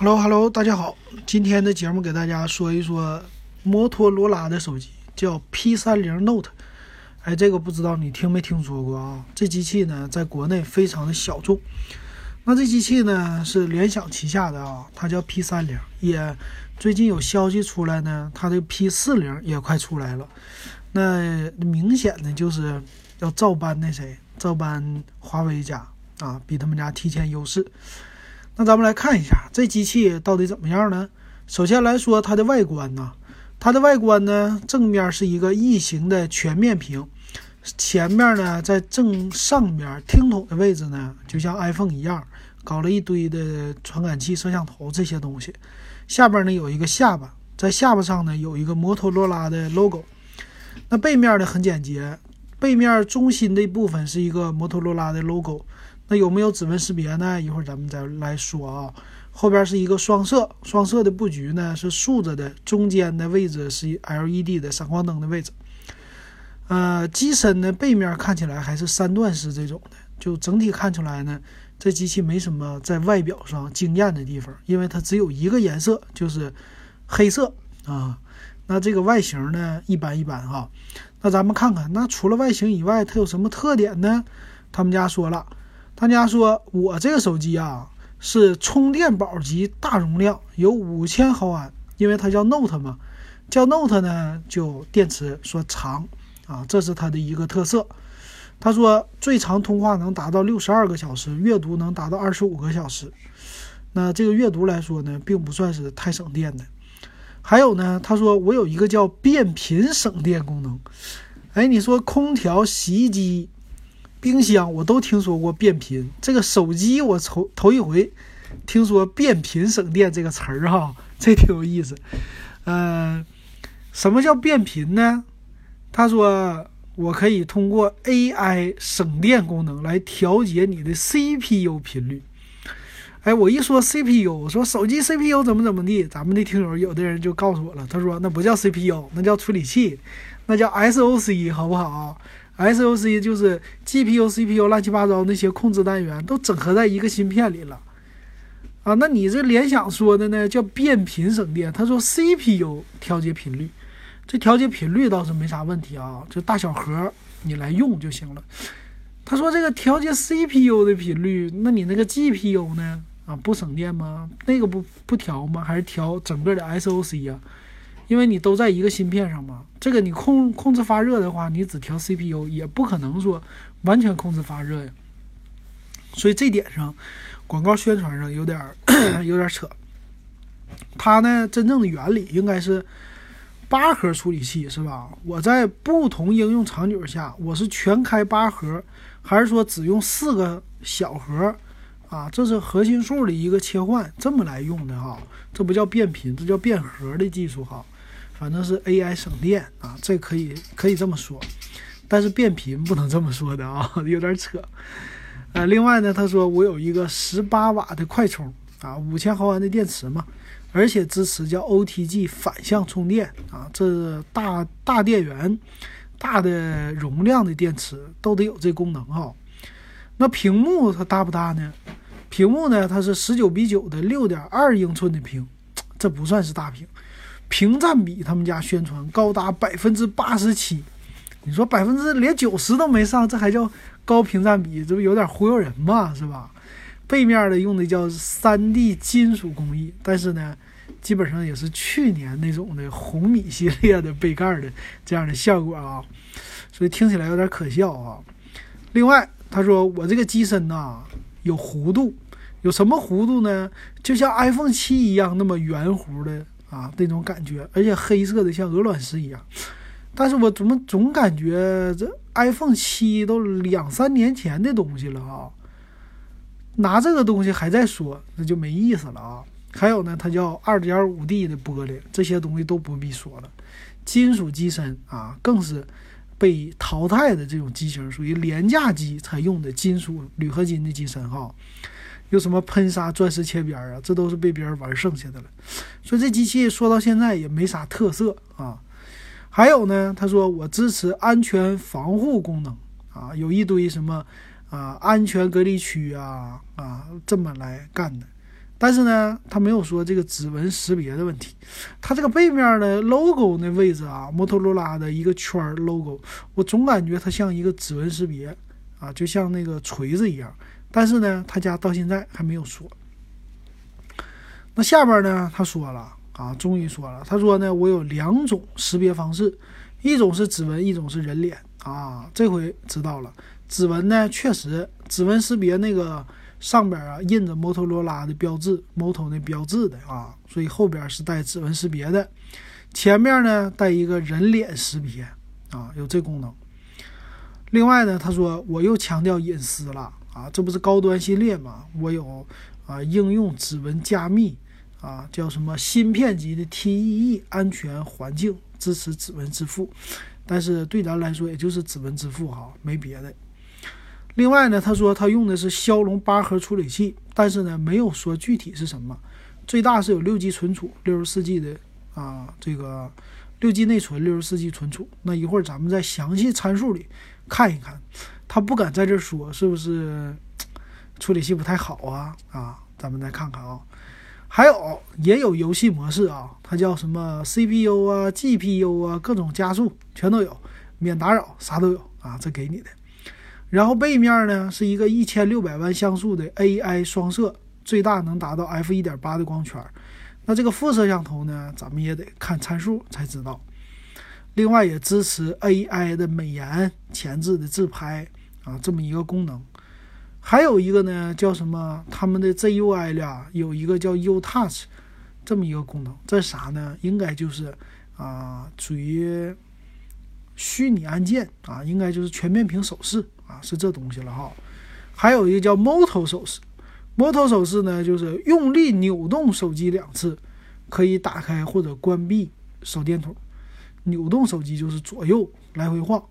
Hello，Hello，大家好。今天的节目给大家说一说摩托罗拉的手机，叫 P30 Note。哎，这个不知道你听没听说过啊？这机器呢，在国内非常的小众。那这机器呢，是联想旗下的啊，它叫 P30。也最近有消息出来呢，它的 P40 也快出来了。那明显的就是要照搬那谁，照搬华为家啊，比他们家提前优势。那咱们来看一下这机器到底怎么样呢？首先来说它的外观呢，它的外观呢，正面是一个异形的全面屏，前面呢在正上边听筒的位置呢，就像 iPhone 一样，搞了一堆的传感器、摄像头这些东西。下边呢有一个下巴，在下巴上呢有一个摩托罗拉的 logo。那背面呢很简洁，背面中心的部分是一个摩托罗拉的 logo。那有没有指纹识别呢？一会儿咱们再来说啊。后边是一个双摄，双摄的布局呢是竖着的，中间的位置是 LED 的闪光灯的位置。呃，机身呢背面看起来还是三段式这种的，就整体看出来呢，这机器没什么在外表上惊艳的地方，因为它只有一个颜色，就是黑色啊。那这个外形呢一般一般哈。那咱们看看，那除了外形以外，它有什么特点呢？他们家说了。他家说：“我这个手机啊，是充电宝级大容量，有五千毫安，因为它叫 Note 嘛，叫 Note 呢就电池说长啊，这是它的一个特色。他说最长通话能达到六十二个小时，阅读能达到二十五个小时。那这个阅读来说呢，并不算是太省电的。还有呢，他说我有一个叫变频省电功能。哎，你说空调、洗衣机。”冰箱我都听说过变频，这个手机我头头一回听说变频省电这个词儿哈，这挺有意思。嗯，什么叫变频呢？他说我可以通过 AI 省电功能来调节你的 CPU 频率。哎，我一说 CPU，我说手机 CPU 怎么怎么地，咱们的听友有的人就告诉我了，他说那不叫 CPU，那叫处理器，那叫 SOC，好不好？SOC 就是 GPU、CPU 乱七八糟那些控制单元都整合在一个芯片里了啊！那你这联想说的呢，叫变频省电。他说 CPU 调节频率，这调节频率倒是没啥问题啊，就大小核你来用就行了。他说这个调节 CPU 的频率，那你那个 GPU 呢？啊，不省电吗？那个不不调吗？还是调整个的 SOC 呀？因为你都在一个芯片上嘛，这个你控控制发热的话，你只调 CPU 也不可能说完全控制发热呀。所以这点上，广告宣传上有点 有点扯。它呢，真正的原理应该是八核处理器是吧？我在不同应用场景下，我是全开八核，还是说只用四个小核？啊，这是核心数的一个切换，这么来用的哈。这不叫变频，这叫变核的技术哈。反正是 AI 省电啊，这可以可以这么说，但是变频不能这么说的啊，有点扯。呃，另外呢，他说我有一个十八瓦的快充啊，五千毫安的电池嘛，而且支持叫 OTG 反向充电啊，这大大电源、大的容量的电池都得有这功能哈。那屏幕它大不大呢？屏幕呢，它是十九比九的六点二英寸的屏，这不算是大屏。屏占比，他们家宣传高达百分之八十七，你说百分之连九十都没上，这还叫高屏占比？这不有点忽悠人嘛，是吧？背面的用的叫三 D 金属工艺，但是呢，基本上也是去年那种的红米系列的背盖的这样的效果啊，所以听起来有点可笑啊。另外，他说我这个机身呐有弧度，有什么弧度呢？就像 iPhone 七一样那么圆弧的。啊，那种感觉，而且黑色的像鹅卵石一样，但是我怎么总感觉这 iPhone 七都两三年前的东西了啊？拿这个东西还在说，那就没意思了啊！还有呢，它叫二点五 D 的玻璃，这些东西都不必说了。金属机身啊，更是被淘汰的这种机型，属于廉价机才用的金属铝合金的机身哈。有什么喷砂、钻石切边啊？这都是被别人玩剩下的了。所以这机器说到现在也没啥特色啊。还有呢，他说我支持安全防护功能啊，有一堆什么啊安全隔离区啊啊这么来干的。但是呢，他没有说这个指纹识别的问题。它这个背面的 logo 那位置啊，摩托罗拉的一个圈 logo，我总感觉它像一个指纹识别啊，就像那个锤子一样。但是呢，他家到现在还没有说。那下边呢，他说了啊，终于说了，他说呢，我有两种识别方式，一种是指纹，一种是人脸啊。这回知道了，指纹呢，确实指纹识别那个。上边啊印着摩托罗拉的标志，摩托那标志的啊，所以后边是带指纹识别的，前面呢带一个人脸识别啊，有这功能。另外呢，他说我又强调隐私了啊，这不是高端系列吗？我有啊应用指纹加密啊，叫什么芯片级的 TEE 安全环境支持指纹支付，但是对咱来说也就是指纹支付哈，没别的。另外呢，他说他用的是骁龙八核处理器，但是呢没有说具体是什么，最大是有六 G 存储，六十四 G 的啊，这个六 G 内存，六十四 G 存储。那一会儿咱们在详细参数里看一看，他不敢在这说是不是 处理器不太好啊啊，咱们再看看啊，还有也有游戏模式啊，它叫什么 CPU 啊、GPU 啊，各种加速全都有，免打扰啥都有啊，这给你的。然后背面呢是一个一千六百万像素的 AI 双摄，最大能达到 f 一点八的光圈。那这个副摄像头呢，咱们也得看参数才知道。另外也支持 AI 的美颜前置的自拍啊，这么一个功能。还有一个呢叫什么？他们的 ZUI 里有一个叫 U Touch 这么一个功能，这啥呢？应该就是啊属于虚拟按键啊，应该就是全面屏手势。啊，是这东西了哈，还有一个叫 Moto 手势，Moto 手势呢，就是用力扭动手机两次，可以打开或者关闭手电筒。扭动手机就是左右来回晃，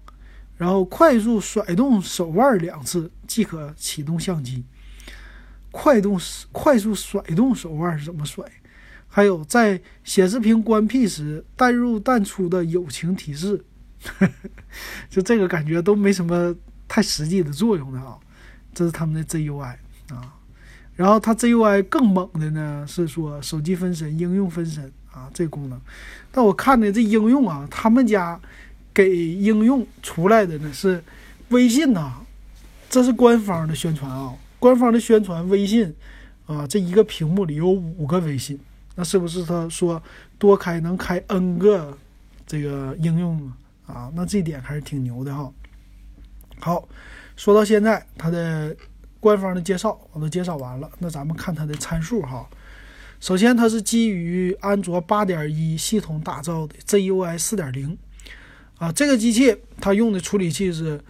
然后快速甩动手腕两次即可启动相机。快动快速甩动手腕是怎么甩？还有在显示屏关闭时淡入淡出的友情提示，就这个感觉都没什么。太实际的作用的啊，这是他们的 ZUI 啊，然后它 ZUI 更猛的呢是说手机分身、应用分身啊这功能。但我看的这应用啊，他们家给应用出来的呢是微信呐，这是官方的宣传啊，官方的宣传微信啊，这一个屏幕里有五个微信，那是不是他说多开能开 N 个这个应用啊？那这点还是挺牛的哈。好，说到现在，它的官方的介绍我都介绍完了。那咱们看它的参数哈。首先，它是基于安卓八点一系统打造的 ZUI 四点零啊。这个机器它用的处理器是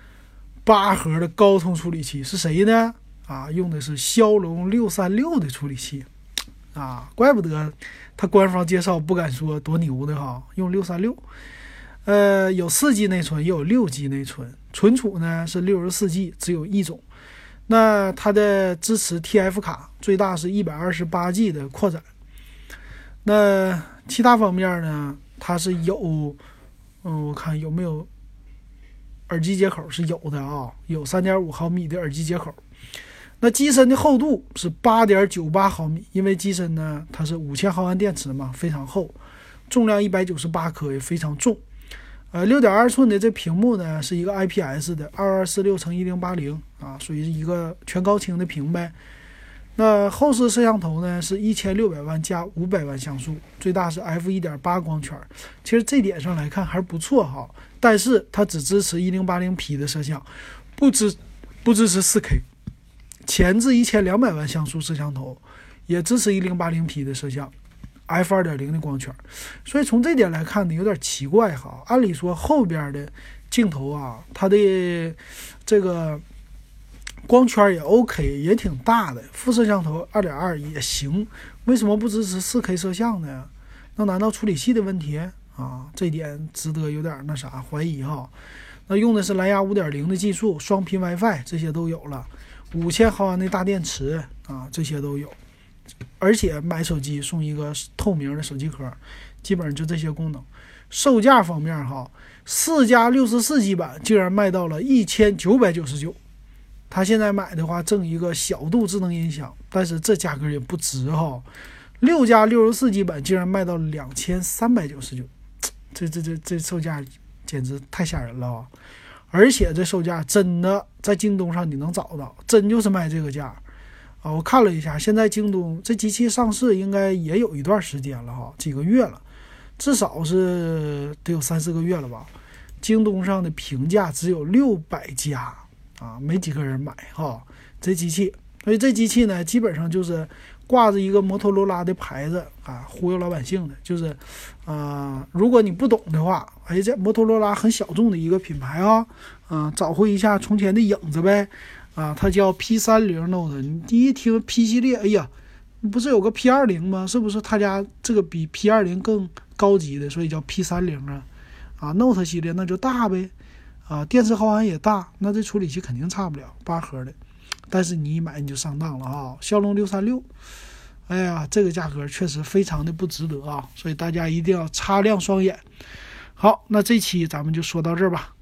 八核的高通处理器，是谁呢？啊，用的是骁龙六三六的处理器啊。怪不得它官方介绍不敢说多牛的哈，用六三六。呃，有四 G 内存，也有六 G 内存。存储呢是六十四 G，只有一种。那它的支持 TF 卡，最大是一百二十八 G 的扩展。那其他方面呢，它是有，嗯，我看有没有耳机接口是有的啊，有三点五毫米的耳机接口。那机身的厚度是八点九八毫米，因为机身呢它是五千毫安电池嘛，非常厚，重量一百九十八克，也非常重。呃，六点二寸的这屏幕呢，是一个 IPS 的二二四六乘一零八零啊，属于一个全高清的屏呗。那后视摄像头呢，是一千六百万加五百万像素，最大是 f 一点八光圈。其实这点上来看还是不错哈，但是它只支持一零八零 P 的摄像，不支不支持四 K。前置一千两百万像素摄像头也支持一零八零 P 的摄像。F 二点零的光圈，所以从这点来看呢，有点奇怪哈。按理说后边的镜头啊，它的这个光圈也 OK，也挺大的，副摄像头二点二也行，为什么不支持四 K 摄像呢？那难道处理器的问题啊？这点值得有点那啥怀疑哈。那用的是蓝牙五点零的技术，双频 WiFi 这些都有了，五千毫安的大电池啊，这些都有。而且买手机送一个透明的手机壳，基本上就这些功能。售价方面哈，四加六十四 G 版竟然卖到了一千九百九十九，他现在买的话赠一个小度智能音响，但是这价格也不值哈。六加六十四 G 版竟然卖到两千三百九十九，这这这这售价简直太吓人了啊！而且这售价真的在京东上你能找到，真就是卖这个价啊！我看了一下，现在京东这机器上市应该也有一段时间了哈，几个月了，至少是得有三四个月了吧。京东上的评价只有六百家啊，没几个人买哈这机器，所以这机器呢，基本上就是挂着一个摩托罗拉的牌子啊，忽悠老百姓的，就是啊，如果你不懂的话，哎，这摩托罗拉很小众的一个品牌啊，嗯，找回一下从前的影子呗，啊，它叫 P 三零 Note，你第一听 P 系列，哎呀，不是有个 P 二零吗？是不是他家这个比 P 二零更高级的，所以叫 P 三零啊？啊，Note 系列那就大呗，啊，电池耗涵也大，那这处理器肯定差不了八核的，但是你一买你就上当了啊！骁龙六三六，哎呀，这个价格确实非常的不值得啊，所以大家一定要擦亮双眼。好，那这期咱们就说到这儿吧。